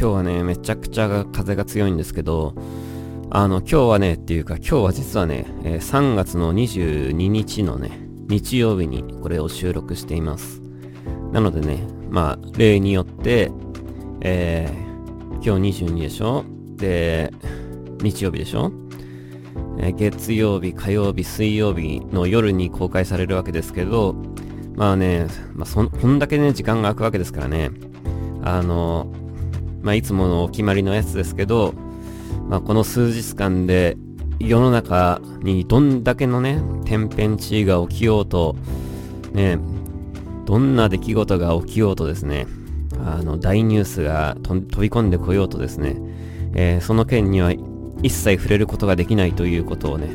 今日はね、めちゃくちゃ風が強いんですけど、あの、今日はね、っていうか、今日は実はね、えー、3月の22日のね、日曜日にこれを収録しています。なのでね、まあ、例によって、えー、今日22でしょ？で、日曜日でしょ？えー、月曜日、火曜日、水曜日の夜に公開されるわけですけど、まあね、まあそ、こんだけね、時間が空くわけですからね、あの、まあ、いつものお決まりのやつですけど、まあ、この数日間で世の中にどんだけのね、天変地異が起きようと、ね、どんな出来事が起きようとですね、あの、大ニュースが飛び込んでこようとですね、えー、その件には一切触れることができないということをね、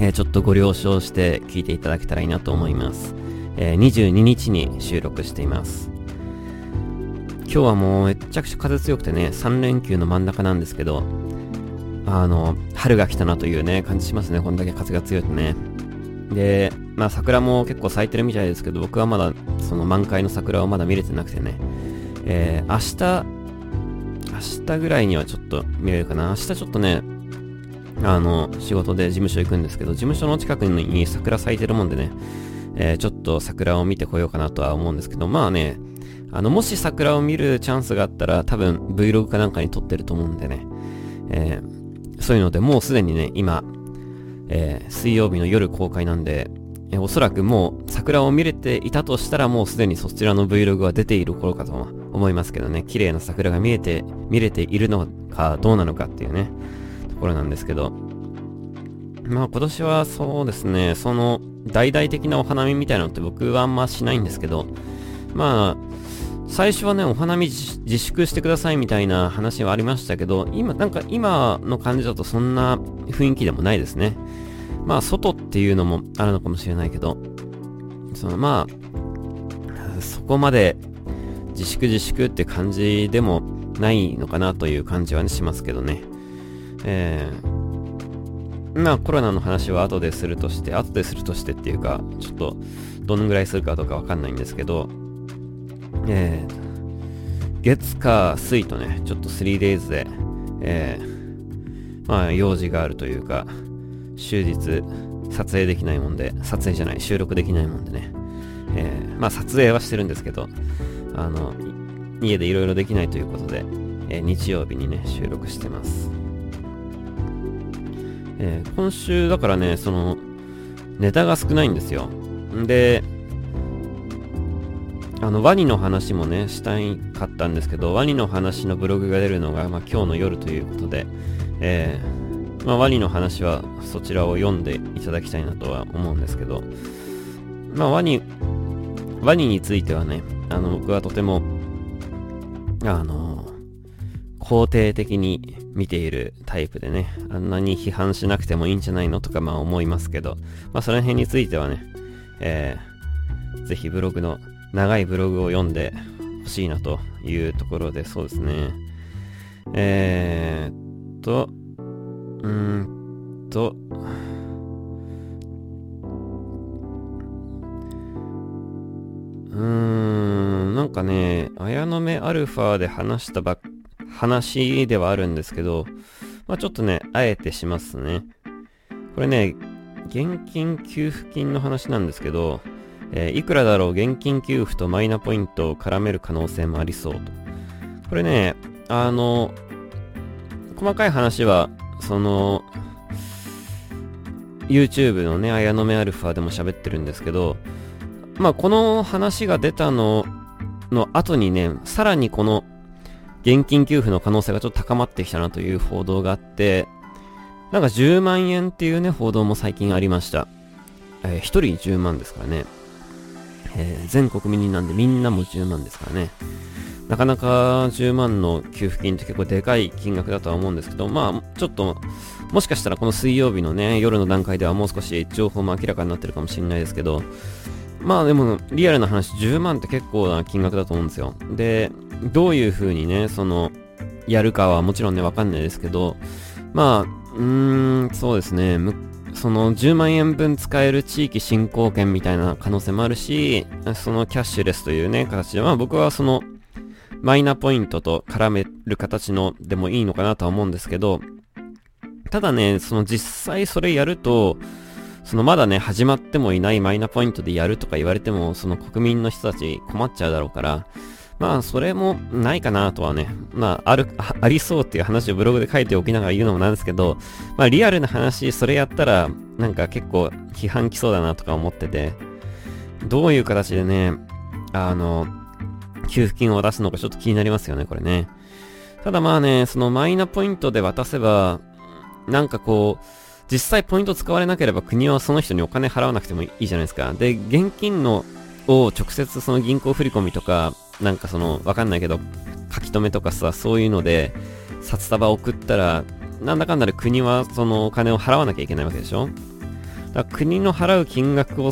えー、ちょっとご了承して聞いていただけたらいいなと思います。えー、22日に収録しています。今日はもうめっちゃくちゃ風強くてね、3連休の真ん中なんですけど、あの、春が来たなというね、感じしますね。こんだけ風が強いとね。で、まあ桜も結構咲いてるみたいですけど、僕はまだその満開の桜をまだ見れてなくてね、えー、明日、明日ぐらいにはちょっと見れるかな。明日ちょっとね、あの、仕事で事務所行くんですけど、事務所の近くに桜咲いてるもんでね、えー、ちょっと桜を見てこようかなとは思うんですけど、まあね、あの、もし桜を見るチャンスがあったら、多分 Vlog かなんかに撮ってると思うんでね、えー、そういうので、もうすでにね、今、えー、水曜日の夜公開なんで、えー、おそらくもう桜を見れていたとしたらもうすでにそちらの Vlog は出ている頃かと思いますけどね、綺麗な桜が見えて、見れているのかどうなのかっていうね、ところなんですけど、まあ今年はそうですね、その大々的なお花見みたいなのって僕はあんましないんですけど、まあ、最初はね、お花見自粛してくださいみたいな話はありましたけど、今、なんか今の感じだとそんな雰囲気でもないですね。まあ、外っていうのもあるのかもしれないけど、そのまあ、そこまで自粛自粛って感じでもないのかなという感じは、ね、しますけどね。えー、まあコロナの話は後でするとして、後でするとしてっていうか、ちょっとどのぐらいするかとかわかんないんですけど、えー、月火水とね、ちょっと 3days で、えー、まあ用事があるというか、終日撮影できないもんで、撮影じゃない、収録できないもんでね、えー、まあ撮影はしてるんですけど、あの、家でいろいろできないということで、えー、日曜日にね、収録してます。えー、今週だからね、その、ネタが少ないんですよ。んで、あの、ワニの話もね、したいかったんですけど、ワニの話のブログが出るのが、まあ、今日の夜ということで、えー、まあ、ワニの話はそちらを読んでいただきたいなとは思うんですけど、まあ、ワニ、ワニについてはね、あの、僕はとても、あの、肯定的に見ているタイプでね、あんなに批判しなくてもいいんじゃないのとかまあ思いますけど、まあその辺についてはね、えー、ぜひブログの、長いブログを読んでほしいなというところで、そうですね。えー、っと、うーんと、うーん、なんかね、綾野目アルファで話したばっ話ではあるんですけど、まあちょっとね、あえてしますね。これね、現金給付金の話なんですけど、えー、いくらだろう現金給付とマイナポイントを絡める可能性もありそうと。これね、あの、細かい話は、その、YouTube のね、綾野目アルファでも喋ってるんですけど、まあこの話が出たのの後にね、さらにこの現金給付の可能性がちょっと高まってきたなという報道があって、なんか10万円っていうね、報道も最近ありました。えー、1人10万ですからね。えー、全国民なんでみんなも10万ですからね。なかなか10万の給付金って結構でかい金額だとは思うんですけど、まあ、ちょっと、もしかしたらこの水曜日のね、夜の段階ではもう少し情報も明らかになってるかもしれないですけど、まあでも、リアルな話、10万って結構な金額だと思うんですよ。で、どういう風にね、その、やるかはもちろんね、わかんないですけど、まあ、うーん、そうですね、その10万円分使える地域振興券みたいな可能性もあるし、そのキャッシュレスというね、形で、まあ僕はその、マイナポイントと絡める形のでもいいのかなとは思うんですけど、ただね、その実際それやると、そのまだね、始まってもいないマイナポイントでやるとか言われても、その国民の人たち困っちゃうだろうから、まあ、それもないかなとはね、まあ、ある、ありそうっていう話をブログで書いておきながら言うのもなんですけど、まあ、リアルな話、それやったら、なんか結構批判来そうだなとか思ってて、どういう形でね、あの、給付金を出すのかちょっと気になりますよね、これね。ただまあね、そのマイナポイントで渡せば、なんかこう、実際ポイント使われなければ国はその人にお金払わなくてもいいじゃないですか。で、現金のを直接その銀行振込とか、なんかその、わかんないけど、書き留めとかさ、そういうので、札束送ったら、なんだかんだで国はそのお金を払わなきゃいけないわけでしょ？だから国の払う金額を、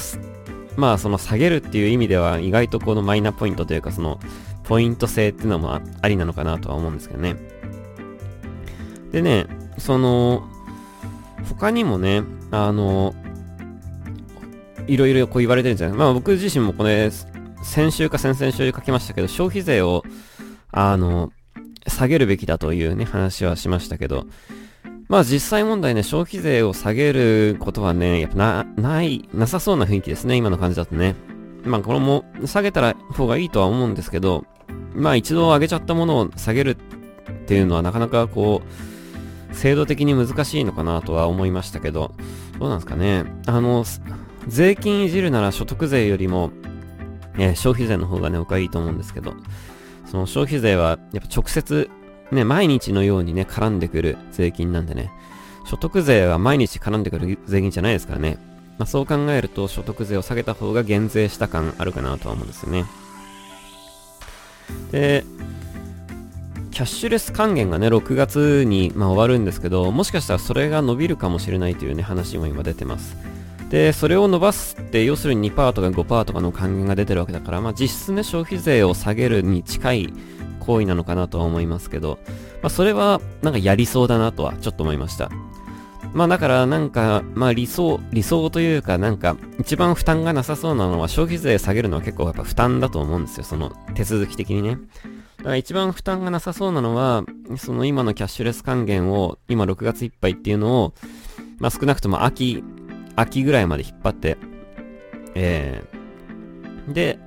まあその下げるっていう意味では意外とこのマイナポイントというかそのポイント制っていうのもありなのかなとは思うんですけどね。でね、その、他にもね、あの、いろいろこう言われてるんじゃないまあ僕自身もこれ、先週か先々週書きましたけど、消費税を、あの、下げるべきだというね、話はしましたけど、まあ実際問題ね、消費税を下げることはね、やっぱな、ない、なさそうな雰囲気ですね、今の感じだとね。まあこれも下げたら方がいいとは思うんですけど、まあ一度上げちゃったものを下げるっていうのはなかなかこう、制度的に難しいのかなとは思いましたけど、どうなんですかね。あの、税金いじるなら所得税よりも、えー、消費税の方がね、僕はいいと思うんですけど、その消費税はやっぱ直接、ね、毎日のようにね、絡んでくる税金なんでね、所得税は毎日絡んでくる税金じゃないですからね。まあ、そう考えると所得税を下げた方が減税した感あるかなとは思うんですよね。で、キャッシュレス還元がね、6月に、まあ、終わるんですけど、もしかしたらそれが伸びるかもしれないというね、話も今出てます。で、それを伸ばすって、要するに2%とか5%とかの還元が出てるわけだから、まあ実質ね、消費税を下げるに近い行為なのかなとは思いますけど、まあそれはなんかやりそうだなとはちょっと思いました。まあだからなんか、まあ理想、理想というかなんか一番負担がなさそうなのは消費税下げるのは結構やっぱ負担だと思うんですよ、その手続き的にね。だから一番負担がなさそうなのは、その今のキャッシュレス還元を今6月いっぱいっていうのを、まあ少なくとも秋秋ぐらいまで引っ張って、えー、で、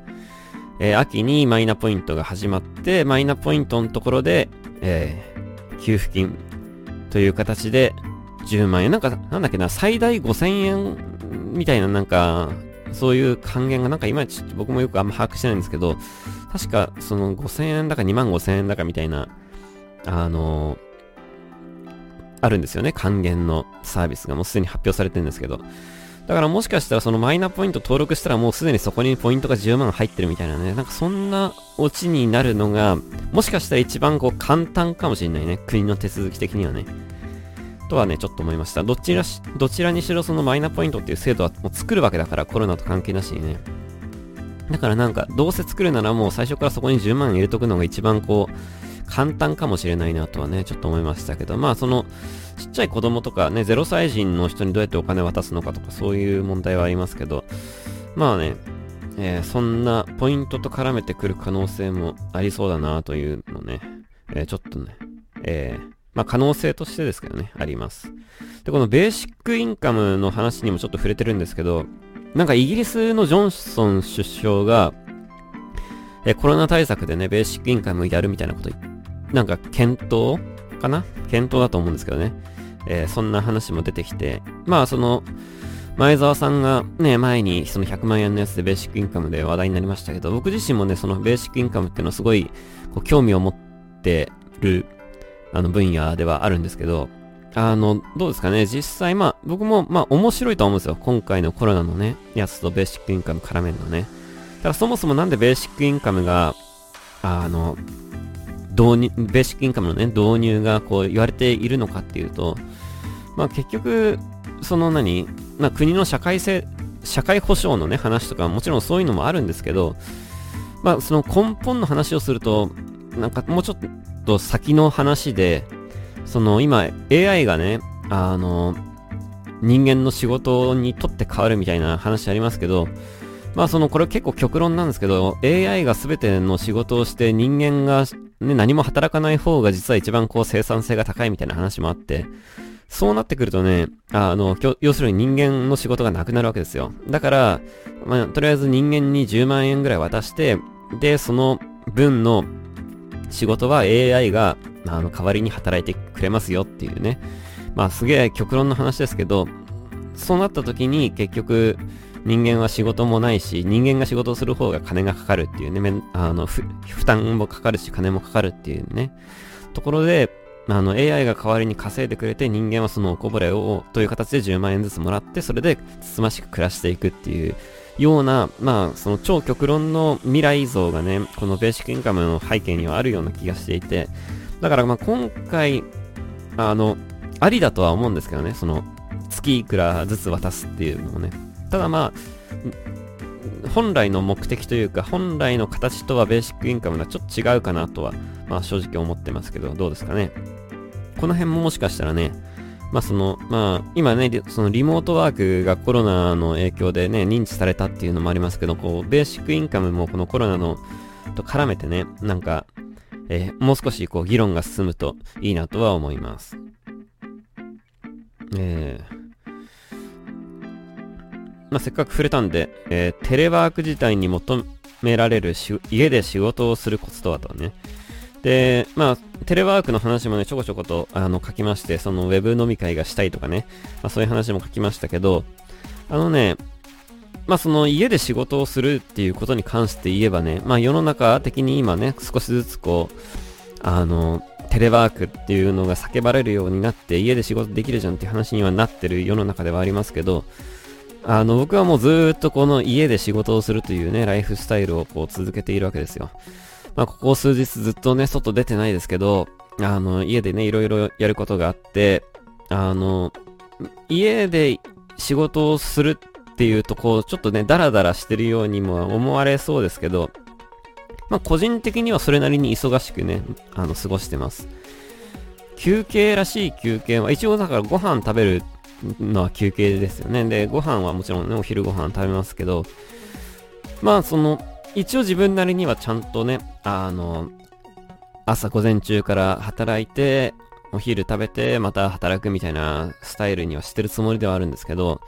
えー、秋にマイナポイントが始まって、マイナポイントのところで、えー、給付金という形で10万円。なんか、なんだっけな、最大5000円みたいななんか、そういう還元がなんかいまいち僕もよくあんま把握してないんですけど、確かその5000円だか2万5000円だかみたいな、あのーあるんですよね。還元のサービスがもうすでに発表されてるんですけど。だからもしかしたらそのマイナポイント登録したらもうすでにそこにポイントが10万入ってるみたいなね。なんかそんなオチになるのが、もしかしたら一番こう簡単かもしれないね。国の手続き的にはね。とはね、ちょっと思いました。どちらし、どちらにしろそのマイナポイントっていう制度はもう作るわけだから、コロナと関係なしにね。だからなんか、どうせ作るならもう最初からそこに10万入れとくのが一番こう、簡単かもしれないなとはね、ちょっと思いましたけど、まあその、ちっちゃい子供とかね、0歳児の人にどうやってお金渡すのかとかそういう問題はありますけど、まあね、えー、そんなポイントと絡めてくる可能性もありそうだなというのね、えー、ちょっとね、えー、まあ可能性としてですけどね、あります。で、このベーシックインカムの話にもちょっと触れてるんですけど、なんかイギリスのジョンソン首相が、えコロナ対策でね、ベーシックインカムやるみたいなこと言っなんか検討かな？検討だと思うんですけどね。えー、そんな話も出てきて、まあその、前澤さんがね、前にその100万円のやつでベーシックインカムで話題になりましたけど、僕自身もね、そのベーシックインカムっていうのはすごいこう興味を持ってるあの分野ではあるんですけど、あの、どうですかね？実際まあ僕もまあ面白いと思うんですよ。今回のコロナのね、やつとベーシックインカム絡めるのね。ただそもそもなんでベーシックインカムが、あの、導入、ベーシックインカムのね、導入がこう言われているのかっていうと、まあ結局、その何、まあ国の社会性、社会保障のね、話とかもちろんそういうのもあるんですけど、まあその根本の話をすると、なんかもうちょっと先の話で、その今 AI がね、あの、人間の仕事にとって変わるみたいな話ありますけど、まあその、これ結構極論なんですけど、AI が全ての仕事をして人間が、ね、何も働かない方が実は一番こう生産性が高いみたいな話もあって、そうなってくるとね、あの、要するに人間の仕事がなくなるわけですよ。だから、まあ、とりあえず人間に10万円ぐらい渡して、で、その分の仕事は AI が、あの、代わりに働いてくれますよっていうね。まあ、すげえ極論の話ですけど、そうなった時に結局、人間は仕事もないし、人間が仕事をする方が金がかかるっていうね、あの、負担もかかるし、金もかかるっていうね、ところで、あの、AI が代わりに稼いでくれて、人間はそのおこぼれを、という形で10万円ずつもらって、それでつつましく暮らしていくっていうような、まあ、その超極論の未来像がね、このベーシックインカムの背景にはあるような気がしていて、だからまあ今回、あの、ありだとは思うんですけどね、その、月いくらずつ渡すっていうのもね。ただまあ、本来の目的というか、本来の形とはベーシックインカムがちょっと違うかなとは、まあ正直思ってますけど、どうですかね。この辺ももしかしたらね、まあその、まあ今ね、そのリモートワークがコロナの影響でね、認知されたっていうのもありますけど、こう、ベーシックインカムもこのコロナのと絡めてね、なんか、えー、もう少しこう議論が進むといいなとは思います。えー、まあ、せっかく触れたんで、えー、テレワーク自体に求められる家で仕事をするコツとはとね。で、まあ、テレワークの話もね、ちょこちょことあの書きまして、そのウェブ飲み会がしたいとかね、まあ、そういう話も書きましたけど、あのね、まあその家で仕事をするっていうことに関して言えばね、まあ世の中的に今ね、少しずつこう、あの、テレワークっていうのが叫ばれるようになって、家で仕事できるじゃんっていう話にはなってる世の中ではありますけど、あの、僕はもうずっとこの家で仕事をするというね、ライフスタイルをこう続けているわけですよ。まあ、ここ数日ずっとね、外出てないですけど、あの、家でね、いろいろやることがあって、あの、家で仕事をするっていうと、こう、ちょっとね、ダラダラしてるようにも思われそうですけど、まあ、個人的にはそれなりに忙しくね、あの、過ごしてます。休憩らしい休憩は、一応だからご飯食べるのは休憩ですよね。で、ご飯はもちろんね、お昼ご飯食べますけど、まあその、一応自分なりにはちゃんとね、あの、朝午前中から働いて、お昼食べて、また働くみたいなスタイルにはしてるつもりではあるんですけど、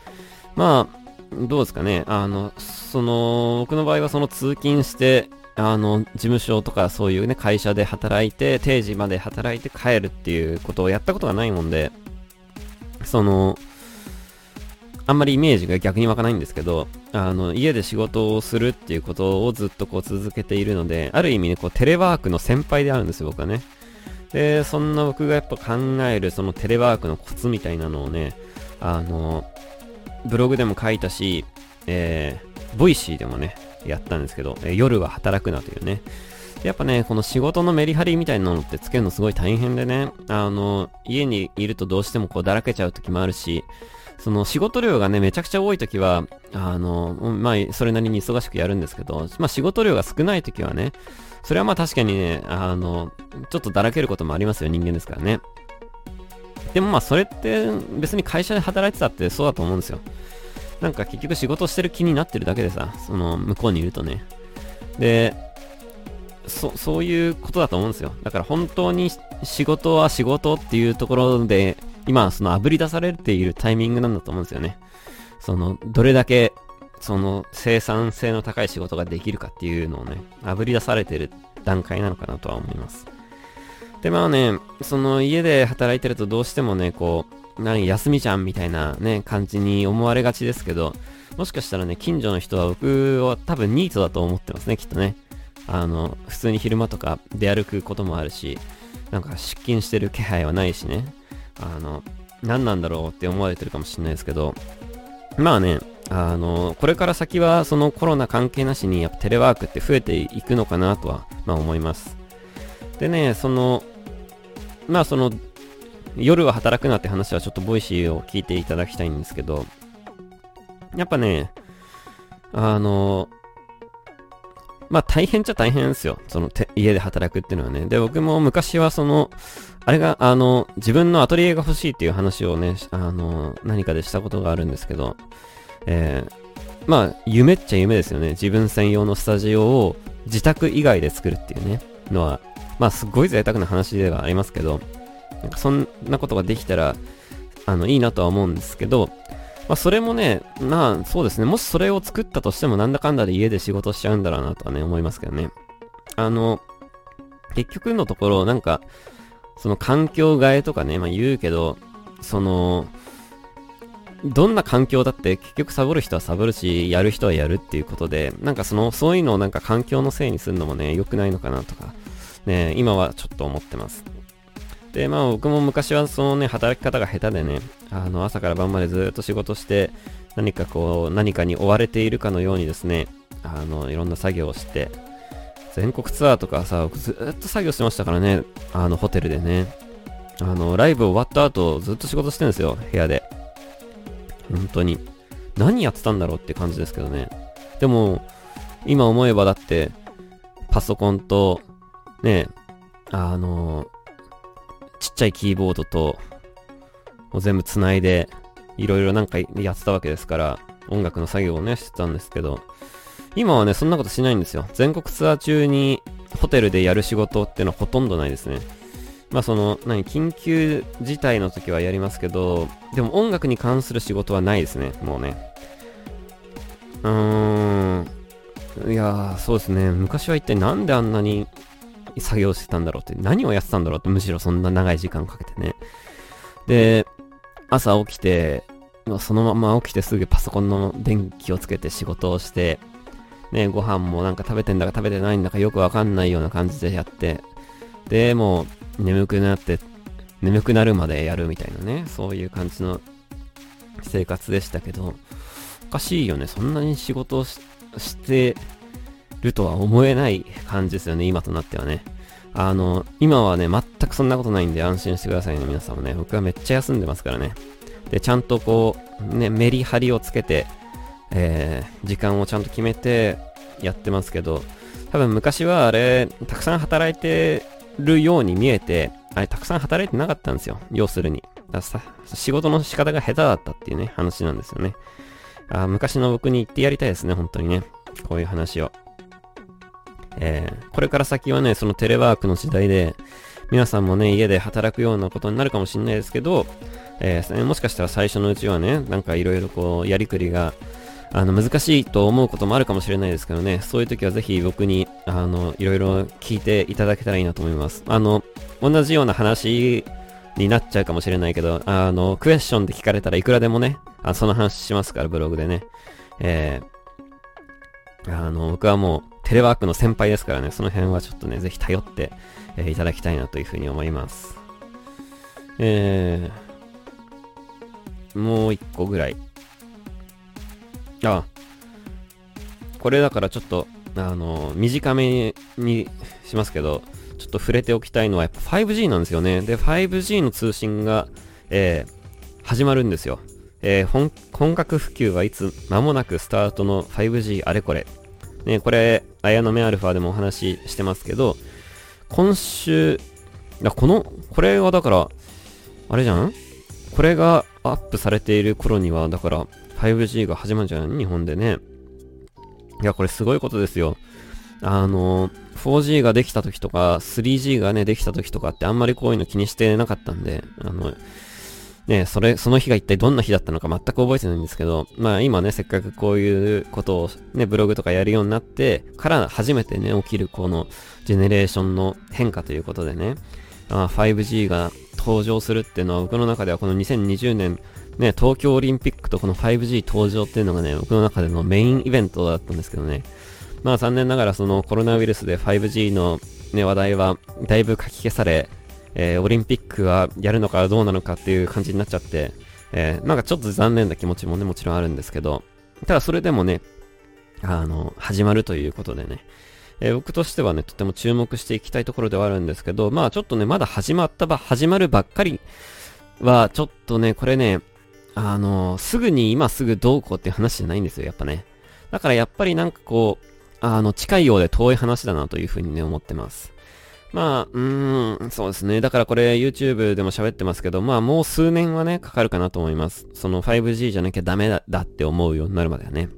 まあ、どうですかね。あの、その、僕の場合はその通勤して、あの、事務所とかそういうね、会社で働いて、定時まで働いて帰るっていうことをやったことがないもんで、その、あんまりイメージが逆に湧かないんですけど、あの、家で仕事をするっていうことをずっとこう続けているので、ある意味ね、こうテレワークの先輩であるんですよ、僕はね。で、そんな僕がやっぱ考えるそのテレワークのコツみたいなのをね、あの、ブログでも書いたし、えー、 Voicy でもね、やったんですけど、えー、夜は働くなというね、やっぱね、この仕事のメリハリみたいなのってつけるのすごい大変でね、あの、家にいるとどうしてもこうだらけちゃう時もあるし、その仕事量がね、めちゃくちゃ多い時は、あの、まあ、それなりに忙しくやるんですけど、まあ、仕事量が少ない時はね、それはまあ確かにね、あの、ちょっとだらけることもありますよ、人間ですからね。でもまあ、それって別に会社で働いてたってそうだと思うんですよ。なんか結局仕事してる気になってるだけでさ、その向こうにいるとね。で、そ、そういうことだと思うんですよ。だから本当に仕事は仕事っていうところで、今、その炙り出されているタイミングなんだと思うんですよね。その、どれだけ、その、生産性の高い仕事ができるかっていうのをね、炙り出されてる段階なのかなとは思います。で、まあね、その家で働いてるとどうしてもね、こう、何、休みじゃんみたいなね、感じに思われがちですけど、もしかしたらね、近所の人は僕は多分ニートだと思ってますね、きっとね。あの、普通に昼間とか出歩くこともあるし、なんか出勤してる気配はないしね、あの、何なんだろうって思われてるかもしれないですけど、まあね、あの、これから先はそのコロナ関係なしにやっぱテレワークって増えていくのかなとは、まあ思います。でね、その、まあその、夜は働くなって話はちょっと Voicy を聞いていただきたいんですけど、やっぱね、あの、まあ大変っちゃ大変ですよ。その家で働くっていうのはね。で、僕も昔はその、あれが、あの、自分のアトリエが欲しいっていう話をね、あの、何かでしたことがあるんですけど、えー、まあ、夢っちゃ夢ですよね。自分専用のスタジオを自宅以外で作るっていうね、のは、まあ、すっごい贅沢な話ではありますけど、なんかそんなことができたら、あの、いいなとは思うんですけど、まあ、それもね、まあ、そうですね。もしそれを作ったとしても、なんだかんだで家で仕事しちゃうんだろうなとはね、思いますけどね。あの、結局のところ、なんか、その環境替えとかね、まあ言うけど、その、どんな環境だって結局サボる人はサボるし、やる人はやるっていうことで、なんかその、そういうのをなんか環境のせいにするのもね、良くないのかなとか、ね、今はちょっと思ってます。で、まあ僕も昔はそのね、働き方が下手でね、あの、朝から晩までずっと仕事して、何かこう、何かに追われているかのようにですね、あの、いろんな作業をして、全国ツアーとかさ、ずっと作業してましたからね、あの、ホテルでね。あの、ライブ終わった後、ずっと仕事してるんですよ、部屋で。本当に。何やってたんだろうって感じですけどね。でも、今思えばだって、パソコンと、ね、あの、ちっちゃいキーボードと、もう全部繋いで、いろいろなんかやってたわけですから、音楽の作業をね、してたんですけど、今はね、そんなことしないんですよ。全国ツアー中にホテルでやる仕事っていうのはほとんどないですね。まあその、何、緊急事態の時はやりますけど、でも音楽に関する仕事はないですね、もうね。うーん。いやー、そうですね。昔は一体なんであんなに作業してたんだろうって、何をやってたんだろうって、むしろそんな長い時間かけてね。で、朝起きて、そのまま起きてすぐパソコンの電気をつけて仕事をして、ね、ご飯もなんか食べてんだか食べてないんだかよくわかんないような感じでやって、で、もう眠くなって、眠くなるまでやるみたいなね、そういう感じの生活でしたけど、おかしいよね。そんなに仕事をしてるとは思えない感じですよね、今となってはね。あの、今はね、全くそんなことないんで安心してくださいね、皆さんもね。僕はめっちゃ休んでますからね。で、ちゃんとこう、ね、メリハリをつけて、えー、時間をちゃんと決めてやってますけど、多分昔はあれ、たくさん働いてるように見えて、あれ、たくさん働いてなかったんですよ。要するに。ださ仕事の仕方が下手だったっていうね、話なんですよね。あ昔の僕に言ってやりたいですね、本当にね。こういう話を。えー、これから先はね、そのテレワークの時代で、皆さんもね、家で働くようなことになるかもしれないですけど、えー、もしかしたら最初のうちはね、なんかいろいろこう、やりくりがあの、難しいと思うこともあるかもしれないですけどね、そういう時はぜひ僕に、あの、いろいろ聞いていただけたらいいなと思います。あの、同じような話になっちゃうかもしれないけど、あの、クエスチョンで聞かれたらいくらでもね、あその話しますから、ブログでね。えー、あの、僕はもう、テレワークの先輩ですからね、その辺はちょっとね、ぜひ頼って、えー、いただきたいなというふうに思います。えー、もう一個ぐらい。あこれだからちょっと、あの、短めにしますけど、ちょっと触れておきたいのはやっぱ 5G なんですよね。で、5G の通信が、えー、始まるんですよ。えー、本、格普及はいつ間もなくスタートの 5G あれこれ。ね、これ、綾野目アルファでもお話ししてますけど、今週、この、これはだから、あれじゃん？これがアップされている頃には、だから、5G が始まるじゃん日本でね。いや、これすごいことですよ。あの、4G ができた時とか、3G がね、できた時とかってあんまりこういうの気にしてなかったんで、あの、ね、それ、その日が一体どんな日だったのか全く覚えてないんですけど、まあ今ね、せっかくこういうことをね、ブログとかやるようになってから初めてね、起きるこのジェネレーションの変化ということでね、あ 5G が登場するっていうのは僕の中ではこの2020年ね、東京オリンピックとこの 5G 登場っていうのがね、僕の中でのメインイベントだったんですけどね。まあ残念ながらそのコロナウイルスで 5G のね、話題はだいぶ書き消され、えー、オリンピックはやるのかどうなのかっていう感じになっちゃって、えー、なんかちょっと残念な気持ちもね、もちろんあるんですけど、ただそれでもね、あの、始まるということでね、えー、僕としてはね、とても注目していきたいところではあるんですけど、まあちょっとね、まだ始まったば、始まるばっかりは、ちょっとね、これね、あの、すぐに今すぐどうこうっていう話じゃないんですよ、やっぱね。だからやっぱりなんかこう、あの、近いようで遠い話だなというふうにね、思ってます。まあ、うーん、そうですね。だからこれ YouTube でも喋ってますけど、まあもう数年はね、かかるかなと思います。その 5G じゃなきゃダメだだって思うようになるまではね。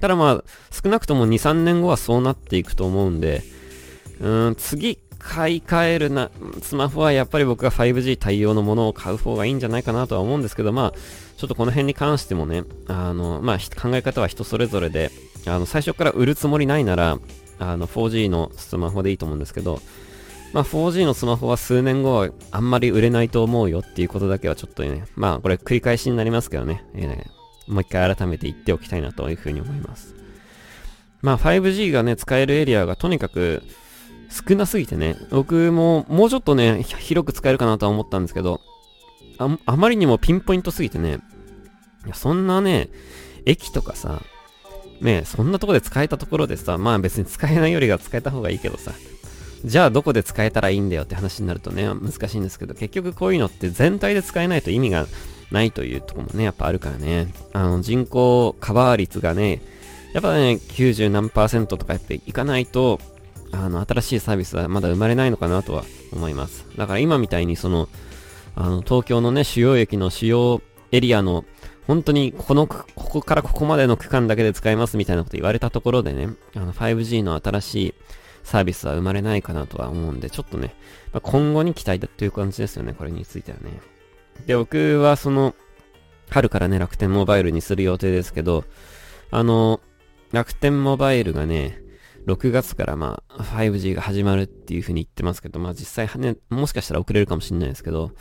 ただまあ、少なくとも2、3年後はそうなっていくと思うんで、うーん、次買い替えるな、スマホはやっぱり僕が 5G 対応のものを買う方がいいんじゃないかなとは思うんですけど、まあ、ちょっとこの辺に関してもね、あの、まあ、考え方は人それぞれで、あの、最初から売るつもりないなら、あの 4G のスマホでいいと思うんですけど、まあ 4G のスマホは数年後はあんまり売れないと思うよっていうことだけはちょっとね、まあこれ繰り返しになりますけどね、えー、もう一回改めて言っておきたいなというふうに思います。まあ 5G がね、使えるエリアがとにかく少なすぎてね、僕ももうちょっとね、広く使えるかなとは思ったんですけど、ああまりにもピンポイントすぎてね、いやそんなね、駅とかさ、ねそんなとこで使えたところでさ、まあ別に使えないよりは使えた方がいいけどさ、じゃあどこで使えたらいいんだよって話になるとね、難しいんですけど、結局こういうのって全体で使えないと意味がないというとこもね、やっぱあるからね、あの人口カバー率がね、やっぱね、90何パーセントとかやっていかないと、あの、新しいサービスはまだ生まれないのかなとは思います。だから今みたいにその、あの、東京のね、主要駅の主要エリアの本当にこの、ここからここまでの区間だけで使えますみたいなこと言われたところでね、あの 5G の新しいサービスは生まれないかなとは思うんで、ちょっとね、まあ、今後に期待だっていう感じですよね、これについてはね。で、僕はその、春からね、楽天モバイルにする予定ですけど、あの、楽天モバイルがね、6月からまあ 5G が始まるっていう風に言ってますけど、まあ実際はね、もしかしたら遅れるかもしれないですけど、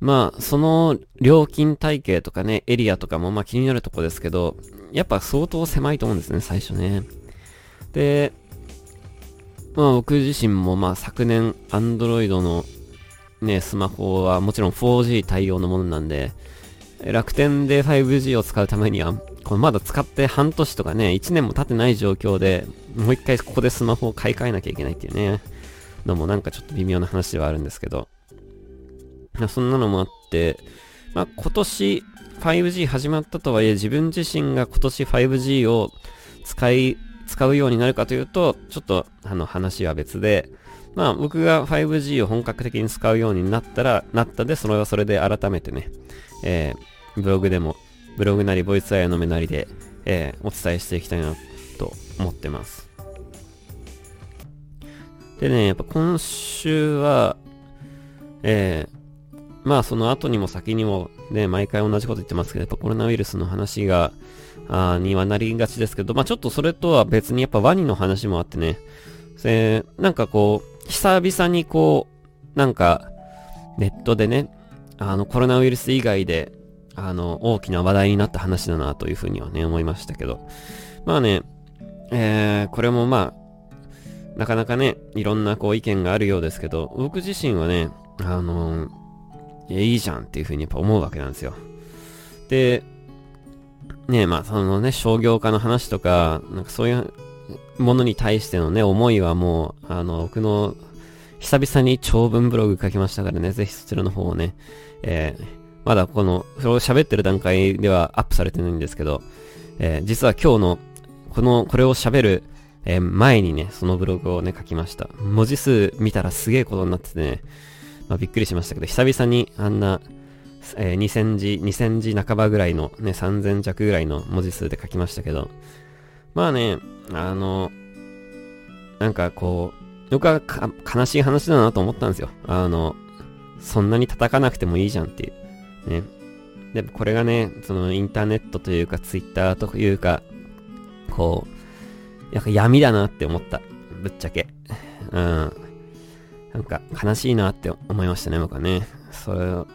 まあ、その料金体系とかね、エリアとかもまあ気になるとこですけど、やっぱ相当狭いと思うんですね、最初ね。で、まあ僕自身もまあ昨年、Android のね、スマホはもちろん 4G 対応のものなんで、楽天で 5G を使うためには、これまだ使って半年とかね、1年も経ってない状況で、もう一回ここでスマホを買い替えなきゃいけないっていうね、のもなんかちょっと微妙な話ではあるんですけど、そんなのもあって、まあ、今年 5G 始まったとはいえ自分自身が今年 5G を使い、使うようになるかというと、ちょっとあの話は別で、まあ僕が 5G を本格的に使うようになったら、なったで、それはそれで改めてね、えー、ブログでも、ブログなり、ボイスアイの目なりで、えー、お伝えしていきたいなと思ってます。でね、やっぱ今週は、えー、まあその後にも先にもね、毎回同じこと言ってますけど、やっぱコロナウイルスの話が、あにはなりがちですけど、まあちょっとそれとは別にやっぱワニの話もあってね、え、なんかこう、久々にこう、なんか、ネットでね、あのコロナウイルス以外で、あの、大きな話題になった話だなというふうにはね、思いましたけど。まあね、えー、これもまあ、なかなかね、いろんなこう意見があるようですけど、僕自身はね、あのー、いいじゃんっていうふうにやっぱ思うわけなんですよ。で、ねまあそのね、商業化の話とか、なんかそういうものに対してのね、思いはもう、あの、僕の、久々に長文ブログ書きましたからね、ぜひそちらの方をね、えー、まだこの、それを喋ってる段階ではアップされてないんですけど、えー、実は今日の、この、これを喋る、えー、前にね、そのブログをね、書きました。文字数見たらすげえことになっててね、まあ、びっくりしましたけど、久々にあんな、えー、2000字、2000字半ばぐらいの、ね、3000弱ぐらいの文字数で書きましたけど、まあね、あの、なんかこう、僕は悲しい話だなと思ったんですよ。あの、そんなに叩かなくてもいいじゃんっていう。ね。で、これがね、そのインターネットというか、ツイッターというか、こう、なんか闇だなって思った。ぶっちゃけ。うん。なんか悲しいなって思いましたね、僕はね。それを、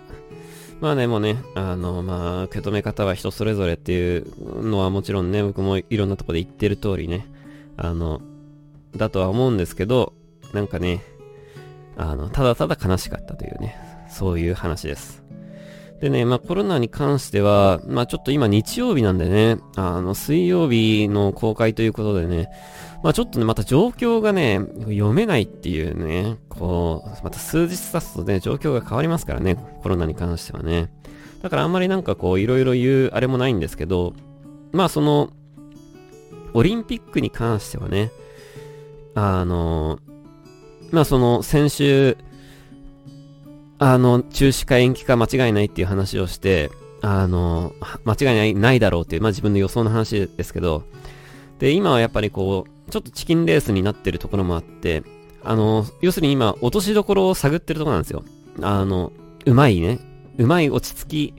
まあでもね、あの、まあ、受け止め方は人それぞれっていうのはもちろんね、僕もいろんなとこで言ってる通りね、あの、だとは思うんですけど、なんかね、あの、ただただ悲しかったというね、そういう話です。でね、まあコロナに関しては、まあちょっと今日曜日なんでね、あの、水曜日の公開ということでね、まあちょっとね、また状況がね、読めないっていうね、こう、また数日経つとね、状況が変わりますからね、コロナに関してはね。だからあんまりなんかこう、いろいろ言うあれもないんですけど、まあその、オリンピックに関してはね、あの、まあその先週、あの、中止か延期か間違いないっていう話をして、あの、間違いないないだろうっていう、まあ自分の予想の話ですけど、で、今はやっぱりこう、ちょっとチキンレースになってるところもあって、あの、要するに今、落としどころを探ってるところなんですよ。あの、うまいね。うまい落ち着き、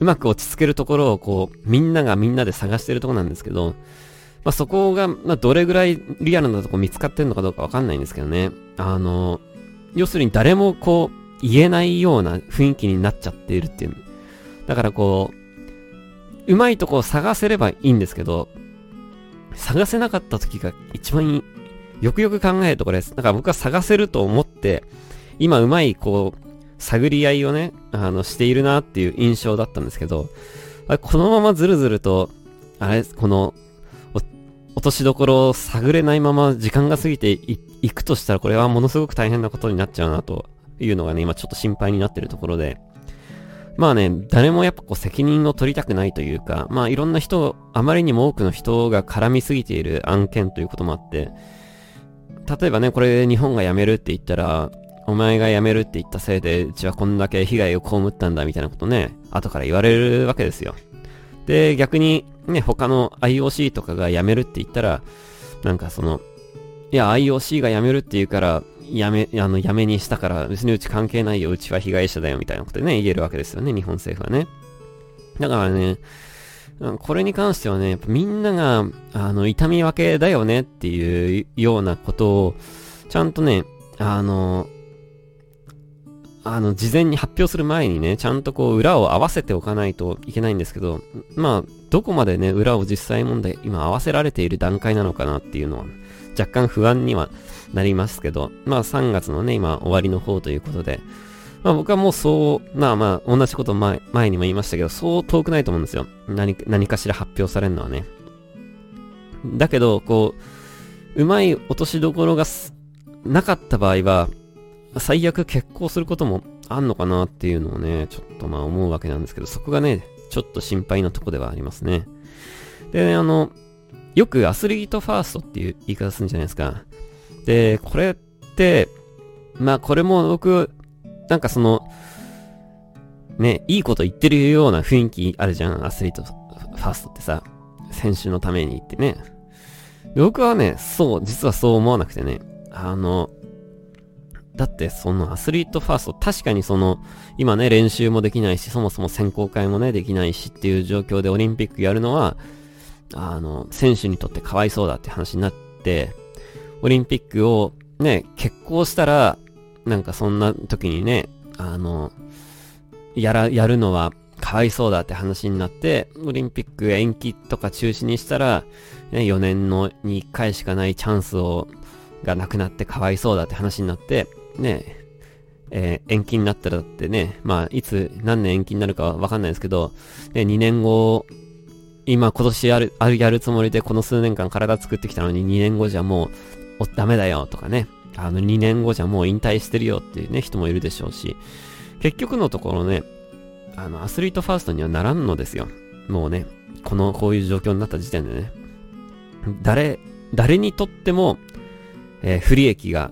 うまく落ち着けるところをこう、みんながみんなで探してるところなんですけど、まあ、そこが、まあ、どれぐらいリアルなとこ見つかってんのかどうかわかんないんですけどね。あの、要するに誰もこう、言えないような雰囲気になっちゃっているっていう。だからこう、うまいとこを探せればいいんですけど、探せなかった時が一番よくよく考えるところです。だから僕は探せると思って、今うまいこう、探り合いをね、あの、しているなっていう印象だったんですけど、このままずるずると、あれ、この、落としどころを探れないまま時間が過ぎていくとしたらこれはものすごく大変なことになっちゃうなというのがね、今ちょっと心配になってるところで。まあね、誰もやっぱこう責任を取りたくないというか、まあいろんな人、あまりにも多くの人が絡みすぎている案件ということもあって、例えばね、これ日本が辞めるって言ったら、お前が辞めるって言ったせいで、うちはこんだけ被害を被ったんだみたいなことね、後から言われるわけですよ。で、逆に、ね、他の IOC とかが辞めるって言ったら、なんかその、いや、IOC が辞めるって言うから、辞め、あの、辞めにしたから、別にうち関係ないよ、うちは被害者だよ、みたいなことね、言えるわけですよね、日本政府はね。だからね、これに関してはね、みんなが、あの、痛み分けだよねっていうようなことを、ちゃんとね、あの、あの、事前に発表する前にね、ちゃんとこう、裏を合わせておかないといけないんですけど、まあ、どこまでね、裏を実際問題、今合わせられている段階なのかなっていうのは、若干不安にはなりますけど、まあ3月のね、今終わりの方ということで、まあ僕はもうそう、まあまあ、同じこと前前にも言いましたけど、そう遠くないと思うんですよ。何、何かしら発表されるのはね。だけど、こう、うまい落としどころがなかった場合は、最悪結婚することもあんのかなっていうのをね、ちょっとまあ思うわけなんですけど、そこがね、ちょっと心配なとこではありますね。で、ね、あの、よくアスリートファーストっていう言い方するんじゃないですか。で、これって、まあこれも僕、なんかその、ね、いいこと言ってるような雰囲気あるじゃん、アスリートファーストってさ。選手のためにってね。僕はね、そう、実はそう思わなくてね。あの、だってそのアスリートファースト、確かにその、今ね、練習もできないし、そもそも選考会もね、できないしっていう状況でオリンピックやるのは、あの、選手にとってかわいそうだって話になって、オリンピックをね、決行したら、なんかそんな時にね、あの、やら、やるのはかわいそうだって話になって、オリンピック延期とか中止にしたら、ね、4年のに1回しかないチャンスを、がなくなってかわいそうだって話になって、ね、えー、延期になったらだってね、まあ、いつ、何年延期になるかわかんないですけど、ね、2年後、今今年やる、ある、やるつもりでこの数年間体作ってきたのに2年後じゃもう、ダメだよとかね、あの2年後じゃもう引退してるよっていうね、人もいるでしょうし、結局のところね、あの、アスリートファーストにはならんのですよ。もうね、この、こういう状況になった時点でね。誰、誰にとっても、えー、不利益が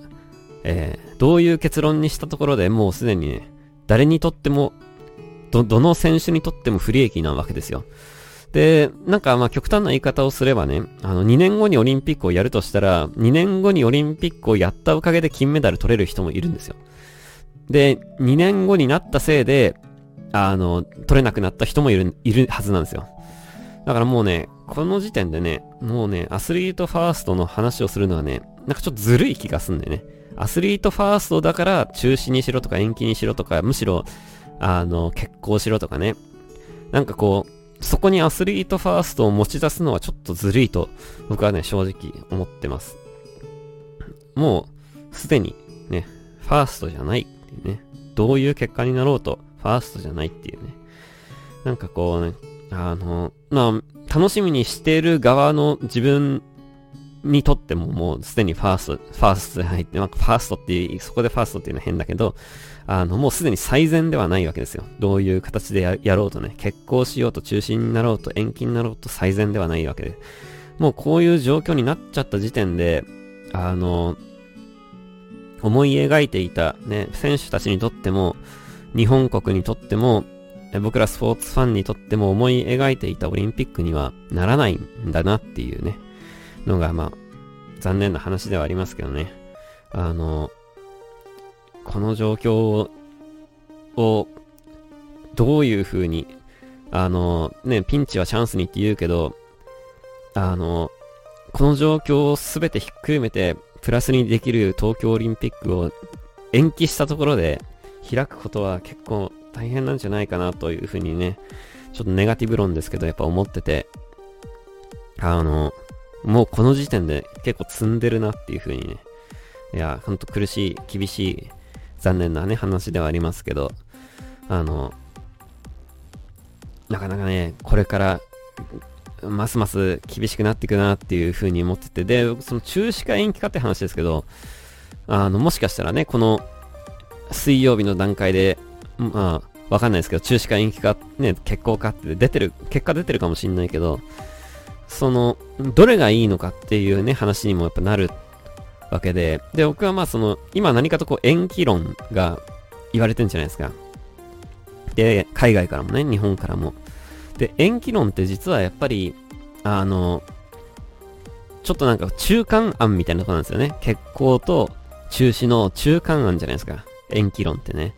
えー、どういう結論にしたところでもうすでにね、誰にとっても、ど、どの選手にとっても不利益なわけですよ。で、なんかまあ極端な言い方をすればね、あの2年後にオリンピックをやるとしたら、2年後にオリンピックをやったおかげで金メダル取れる人もいるんですよ。で、2年後になったせいで、あの、取れなくなった人もいる、いるはずなんですよ。だからもうね、この時点でね、もうね、アスリートファーストの話をするのはね、なんかちょっとずるい気がすんだよね。アスリートファーストだから中止にしろとか延期にしろとか、むしろ、あの、結婚しろとかね。なんかこう、そこにアスリートファーストを持ち出すのはちょっとずるいと、僕はね、正直思ってます。もう、すでにね、ファーストじゃないっていうね。どういう結果になろうと、ファーストじゃないっていうね。なんかこうね、あの、まあ、楽しみにしている側の自分にとってももうすでにファースト、ファーストで入って、まあ、ファーストっていう、そこでファーストっていうのは変だけど、あの、もうすでに最善ではないわけですよ。どういう形でやろうとね、結婚しようと中止になろうと延期になろうと最善ではないわけで。もうこういう状況になっちゃった時点で、あの、思い描いていたね、選手たちにとっても、日本国にとっても、僕らスポーツファンにとっても思い描いていたオリンピックにはならないんだなっていうね、のがまあ、残念な話ではありますけどね。あの、この状況を、どういう風に、あの、ね、ピンチはチャンスにって言うけど、あの、この状況をすべてひっくるめて、プラスにできる東京オリンピックを延期したところで開くことは結構大変なんじゃないかなというふうにね、ちょっとネガティブ論ですけど、やっぱ思ってて、あの、もうこの時点で結構積んでるなっていうふうにね、いや、ほんと苦しい、厳しい、残念なね、話ではありますけど、あの、なかなかね、これから、ますます厳しくなっていくなっていうふうに思ってて、で、その中止か延期かって話ですけど、あの、もしかしたらね、この水曜日の段階で、まあ、わかんないですけど、中止か延期か、ね、決行かって出てる、結果出てるかもしんないけど、その、どれがいいのかっていうね、話にもやっぱなるわけで、で、僕はまあその、今何かとこう延期論が言われてるんじゃないですか。で、海外からもね、日本からも。で、延期論って実はやっぱり、あの、ちょっとなんか中間案みたいなとこなんですよね。決行と中止の中間案じゃないですか。延期論ってね。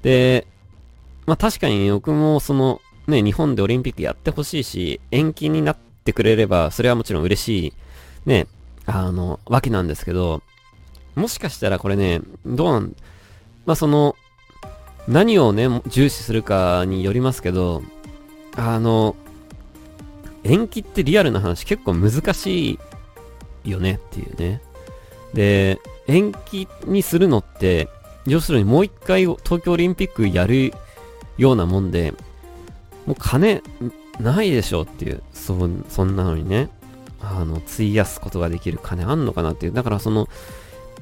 で、まあ確かに僕もその、ね、日本でオリンピックやってほしいし、延期になっててくれれば、それはもちろん嬉しい、ね、あの、わけなんですけど、もしかしたらこれね、どうなん、まあその、何をね、重視するかによりますけど、あの、延期ってリアルな話結構難しいよねっていうね。で、延期にするのって、要するにもう一回東京オリンピックやるようなもんで、もう金ないでしょっていう、そ、そんなのにね、あの、費やすことができる金あんのかなっていう。だからその、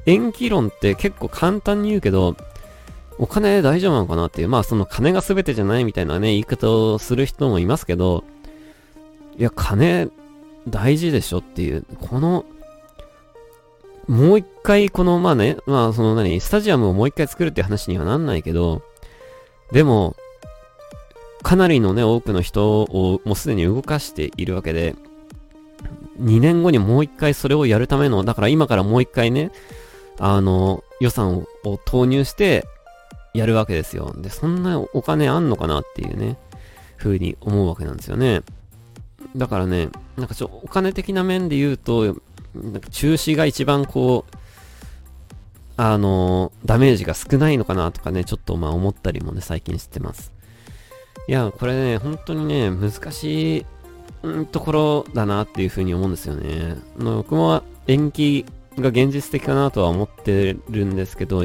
延期論って結構簡単に言うけど、お金大丈夫なのかなっていう。まあその金が全てじゃないみたいなね、言い方をする人もいますけど、いや、金大事でしょっていう。この、もう一回この、まあね、まあその何、スタジアムをもう一回作るって話にはなんないけど、でも、かなりのね、多くの人をもうすでに動かしているわけで、2年後にもう一回それをやるための、だから今からもう一回ね、あの、予算を投入してやるわけですよ。で、そんなお金あんのかなっていうね、風に思うわけなんですよね。だからね、なんかちょ、お金的な面で言うと、なんか中止が一番こう、あの、ダメージが少ないのかなとかね、ちょっとまあ思ったりもね、最近してます。いや、これね、本当にね、難しい、ところだなっていうふうに思うんですよね。僕も延期が現実的かなとは思ってるんですけど、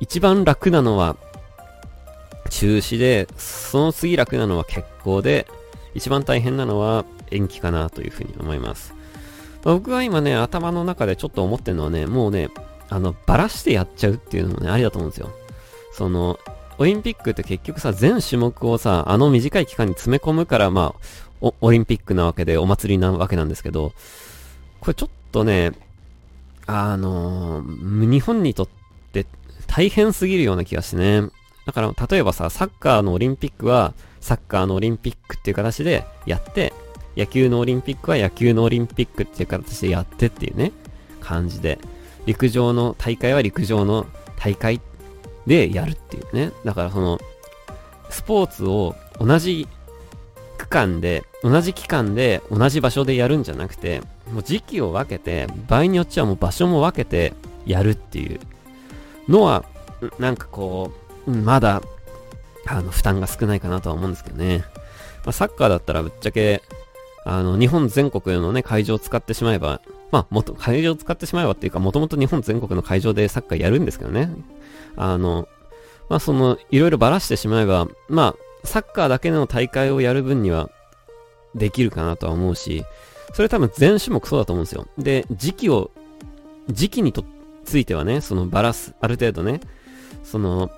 一番楽なのは中止で、その次楽なのは決行で、一番大変なのは延期かなというふうに思います。僕は今ね、頭の中でちょっと思ってるのはね、もうね、あの、ばらしてやっちゃうっていうのもね、ありだと思うんですよ。その、オリンピックって結局さ、全種目をさ、あの短い期間に詰め込むから、まあ、オリンピックなわけで、お祭りなわけなんですけど、これちょっとね、あのー、日本にとって大変すぎるような気がしてね。だから、例えばさ、サッカーのオリンピックは、サッカーのオリンピックっていう形でやって、野球のオリンピックは野球のオリンピックっていう形でやってっていうね、感じで。陸上の大会は陸上の大会っでやるっていうね。だからその、スポーツを同じ区間で、同じ期間で同じ場所でやるんじゃなくて、もう時期を分けて、場合によっちゃもう場所も分けてやるっていうのは、なんかこう、まだ、あの、負担が少ないかなとは思うんですけどね。まあ、サッカーだったらぶっちゃけ、あの、日本全国のね、会場を使ってしまえば、まあ、もと、会場を使ってしまえばっていうか、もともと日本全国の会場でサッカーやるんですけどね。あの、まあ、その、いろいろばらしてしまえば、まあ、サッカーだけの大会をやる分には、できるかなとは思うし、それ多分全種目そうだと思うんですよ。で、時期を、時期にとついてはね、そのバラす、ある程度ね、その、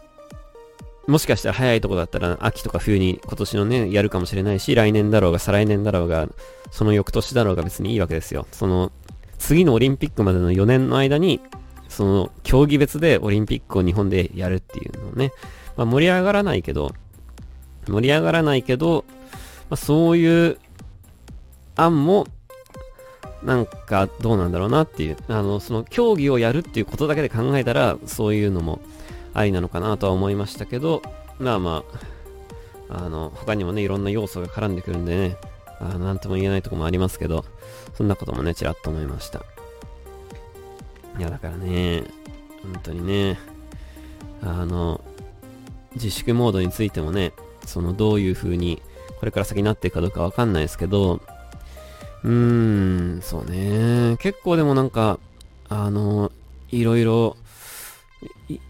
もしかしたら早いとこだったら秋とか冬に今年のね、やるかもしれないし、来年だろうが再来年だろうが、その翌年だろうが別にいいわけですよ。その、次のオリンピックまでの4年の間に、その、競技別でオリンピックを日本でやるっていうのをね、まあ、盛り上がらないけど、盛り上がらないけど、まあ、そういう案も、なんかどうなんだろうなっていう、あの、その競技をやるっていうことだけで考えたら、そういうのもありなのかなとは思いましたけど、まあまあ、あの、他にもね、いろんな要素が絡んでくるんでね、あなんとも言えないとこもありますけど、そんなこともね、ちらっと思いました。いや、だからね、本当にね、あの、自粛モードについてもね、そのどういう風にこれから先になっていくかどうかわかんないですけど、うーん、そうね。結構でもなんか、あの、いろいろ、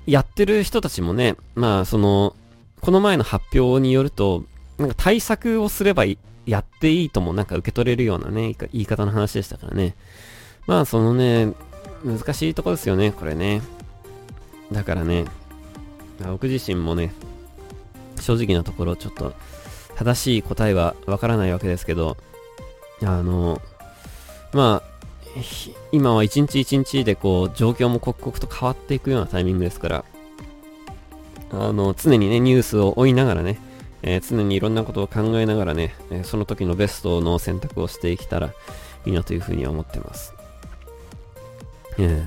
やってる人たちもね、まあその、この前の発表によると、なんか対策をすればやっていいともなんか受け取れるようなね、言い方の話でしたからね。まあそのね、難しいとこですよね、これね。だからね、僕自身もね、正直なところちょっと正しい答えはわからないわけですけど、あの、まあ、今は一日一日でこう、状況も刻々と変わっていくようなタイミングですから、あの、常にね、ニュースを追いながらね、えー、常にいろんなことを考えながらね、えー、その時のベストの選択をしていけたらいいなというふうに思ってます。えー、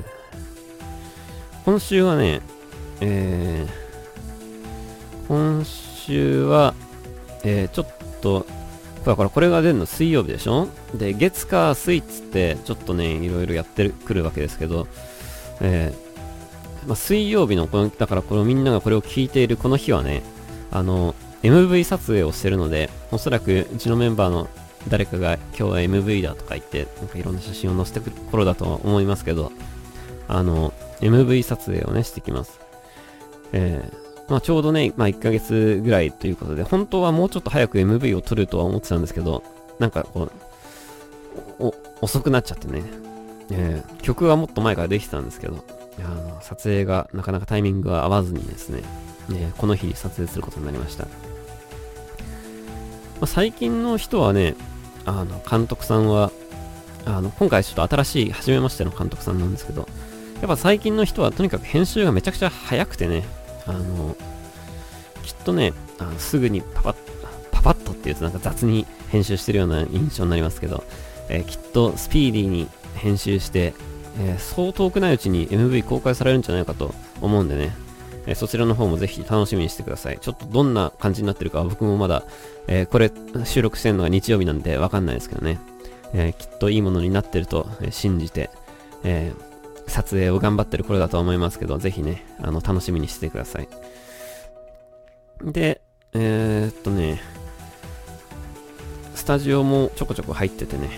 今週はね、えー、今週は、えー、ちょっと、だからこれが出るの水曜日でしょ？で、月火水っつって、ちょっとね、いろいろやってくるわけですけど、えー、まあ、水曜日のこの、だからこのみんながこれを聞いているこの日はね、あの、MV 撮影をしてるので、おそらくうちのメンバーの誰かが今日は MV だとか言って、なんかいろんな写真を載せてくる頃だとは思いますけど、あの、MV 撮影をね、してきます。えー、まあ、ちょうどね、まあ、1ヶ月ぐらいということで、本当はもうちょっと早く MV を撮るとは思ってたんですけど、なんかこう、遅くなっちゃってね、えー、曲はもっと前からできてたんですけど、あの撮影がなかなかタイミングが合わずにですね、えー、この日撮影することになりました。最近の人はね、あの、監督さんは、あの、今回ちょっと新しい、初めましての監督さんなんですけど、やっぱ最近の人はとにかく編集がめちゃくちゃ早くてね、あの、きっとね、あのすぐにパパッ、パパッとっていうとなんか雑に編集してるような印象になりますけど、えー、きっとスピーディーに編集して、えー、そう遠くないうちに MV 公開されるんじゃないかと思うんでね、えー、そちらの方もぜひ楽しみにしてください。ちょっとどんな感じになってるかは僕もまだ、えー、これ収録してるのが日曜日なんでわかんないですけどね、えきっといいものになってると信じて、え、撮影を頑張ってる頃だと思いますけど、ぜひね、あの、楽しみにしてください。で、えー、っとね、スタジオもちょこちょこ入っててね、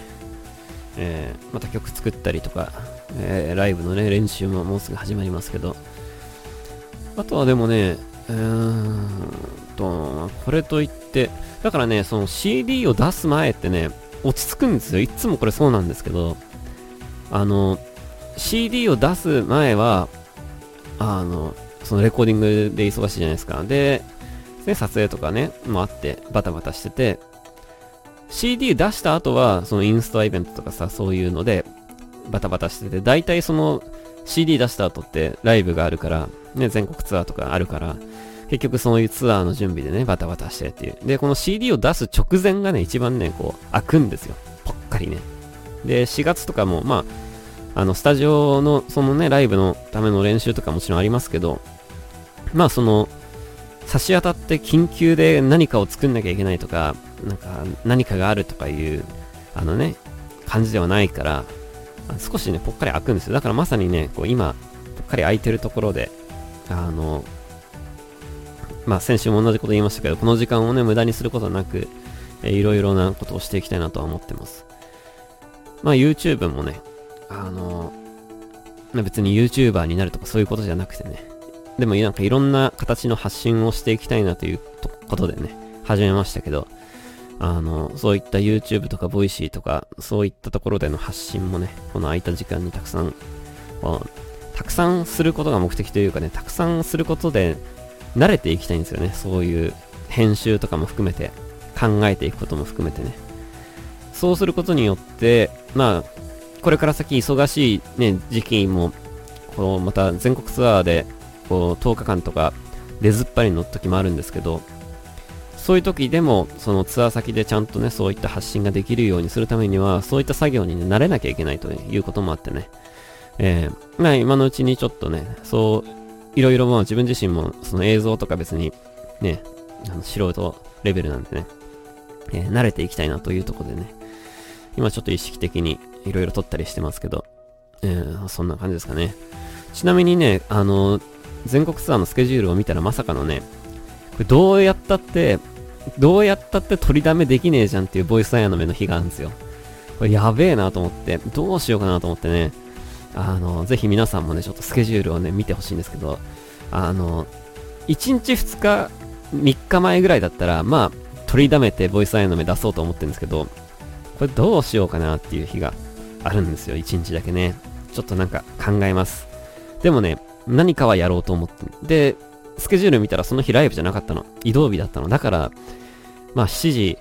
えー、また曲作ったりとか、えー、ライブのね、練習ももうすぐ始まりますけど、あとはでもね、うーんと、これといって、だからね、その CD を出す前ってね、落ち着くんですよ。いつもこれそうなんですけど、あの、CD を出す前は、あの、そのレコーディングで忙しいじゃないですか。で、で撮影とかね、もあってバタバタしてて、CD 出した後は、そのインストアイベントとかさ、そういうのでバタバタしてて、大体その CD 出した後ってライブがあるから、ね、全国ツアーとかあるから、結局そういうツアーの準備でね、バタバタしてっていう。で、この CD を出す直前がね、一番ね、こう、開くんですよ。ぽっかりね。で、4月とかも、まあ、あの、スタジオの、そのね、ライブのための練習とかもちろんありますけど、まあその、差し当たって緊急で何かを作んなきゃいけないとか、なんか何かがあるとかいう、あのね、感じではないから、少しね、ぽっかり開くんですよ。だからまさにね、こう今、ぽっかり開いてるところで、あの、まあ先週も同じこと言いましたけど、この時間をね、無駄にすることなく、えいろいろなことをしていきたいなとは思ってます。まあ YouTube もね、あの、別に YouTuber になるとかそういうことじゃなくてね。でもなんかいろんな形の発信をしていきたいなということでね、始めましたけど、あの、そういった YouTube とか Voicy とか、そういったところでの発信もね、この空いた時間にたくさん、たくさんすることが目的というかね、たくさんすることで慣れていきたいんですよね。そういう編集とかも含めて、考えていくことも含めてね。そうすることによって、まあ、これから先忙しいね、時期もこう、また全国ツアーで、こう、10日間とか、出ずっぱりの時もあるんですけど、そういう時でも、そのツアー先でちゃんとね、そういった発信ができるようにするためには、そういった作業に、ね、慣れなきゃいけないということもあってね、えー、まあ今のうちにちょっとね、そう、いろいろも自分自身もその映像とか別にね、あの素人レベルなんでね、えー、慣れていきたいなというとこでね、今ちょっと意識的にいろいろ撮ったりしてますけど、えー、そんな感じですかね。ちなみにね、あの、全国ツアーのスケジュールを見たらまさかのね、これどうやったって、どうやったって取りだめできねえじゃんっていうボイスアイアの目の日があるんですよ。これやべえなと思って、どうしようかなと思ってね、あの、ぜひ皆さんもね、ちょっとスケジュールをね、見てほしいんですけど、あの、1日2日、3日前ぐらいだったら、まあ、取りだめてボイスアイの目出そうと思ってるんですけど、これどうしようかなっていう日があるんですよ、1日だけね。ちょっとなんか考えます。でもね、何かはやろうと思って。で、スケジュール見たらその日ライブじゃなかったの。移動日だったの。だから、まあ7時、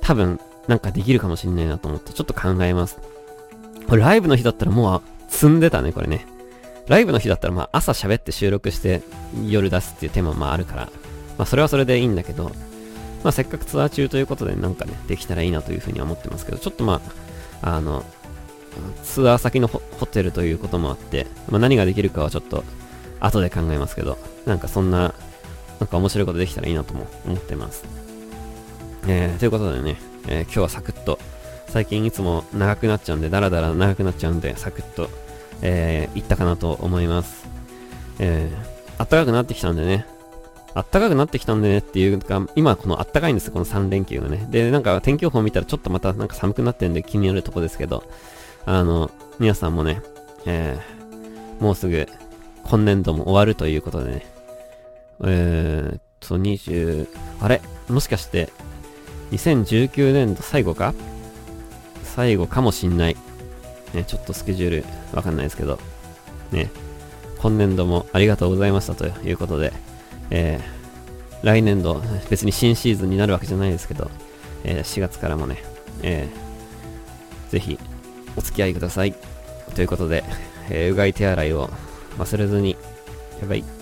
多分なんかできるかもしんないなと思ってちょっと考えます。これライブの日だったらもう積んでたね、これね。ライブの日だったらまあ朝喋って収録して夜出すっていう手もまああるから、まあそれはそれでいいんだけど、まあせっかくツアー中ということでなんかね、できたらいいなというふうには思ってますけど、ちょっとまあ、あの、ツアー先のホテルということもあって、まあ何ができるかはちょっと後で考えますけど、なんかそんな、なんか面白いことできたらいいなとも思ってます。えー、ということでね、えー、今日はサクッと、最近いつも長くなっちゃうんで、だらだら長くなっちゃうんで、サクッと、えー、いったかなと思います。えー、暖かくなってきたんでね、暖かくなってきたんでねっていうか、今この暖かいんですよ、この3連休がね。で、なんか天気予報見たらちょっとまたなんか寒くなってんで気になるとこですけど、あの、皆さんもね、えー、もうすぐ今年度も終わるということでね、えー、っと、20、あれ？もしかして、2019年度最後か？最後かもしんない。ね、ちょっとスケジュールわかんないですけど、ね、今年度もありがとうございましたということで、えー、来年度、別に新シーズンになるわけじゃないですけど、えー、4月からもね、えー、ぜひお付き合いください。ということで、えー、うがい手洗いを忘れずに、やばい。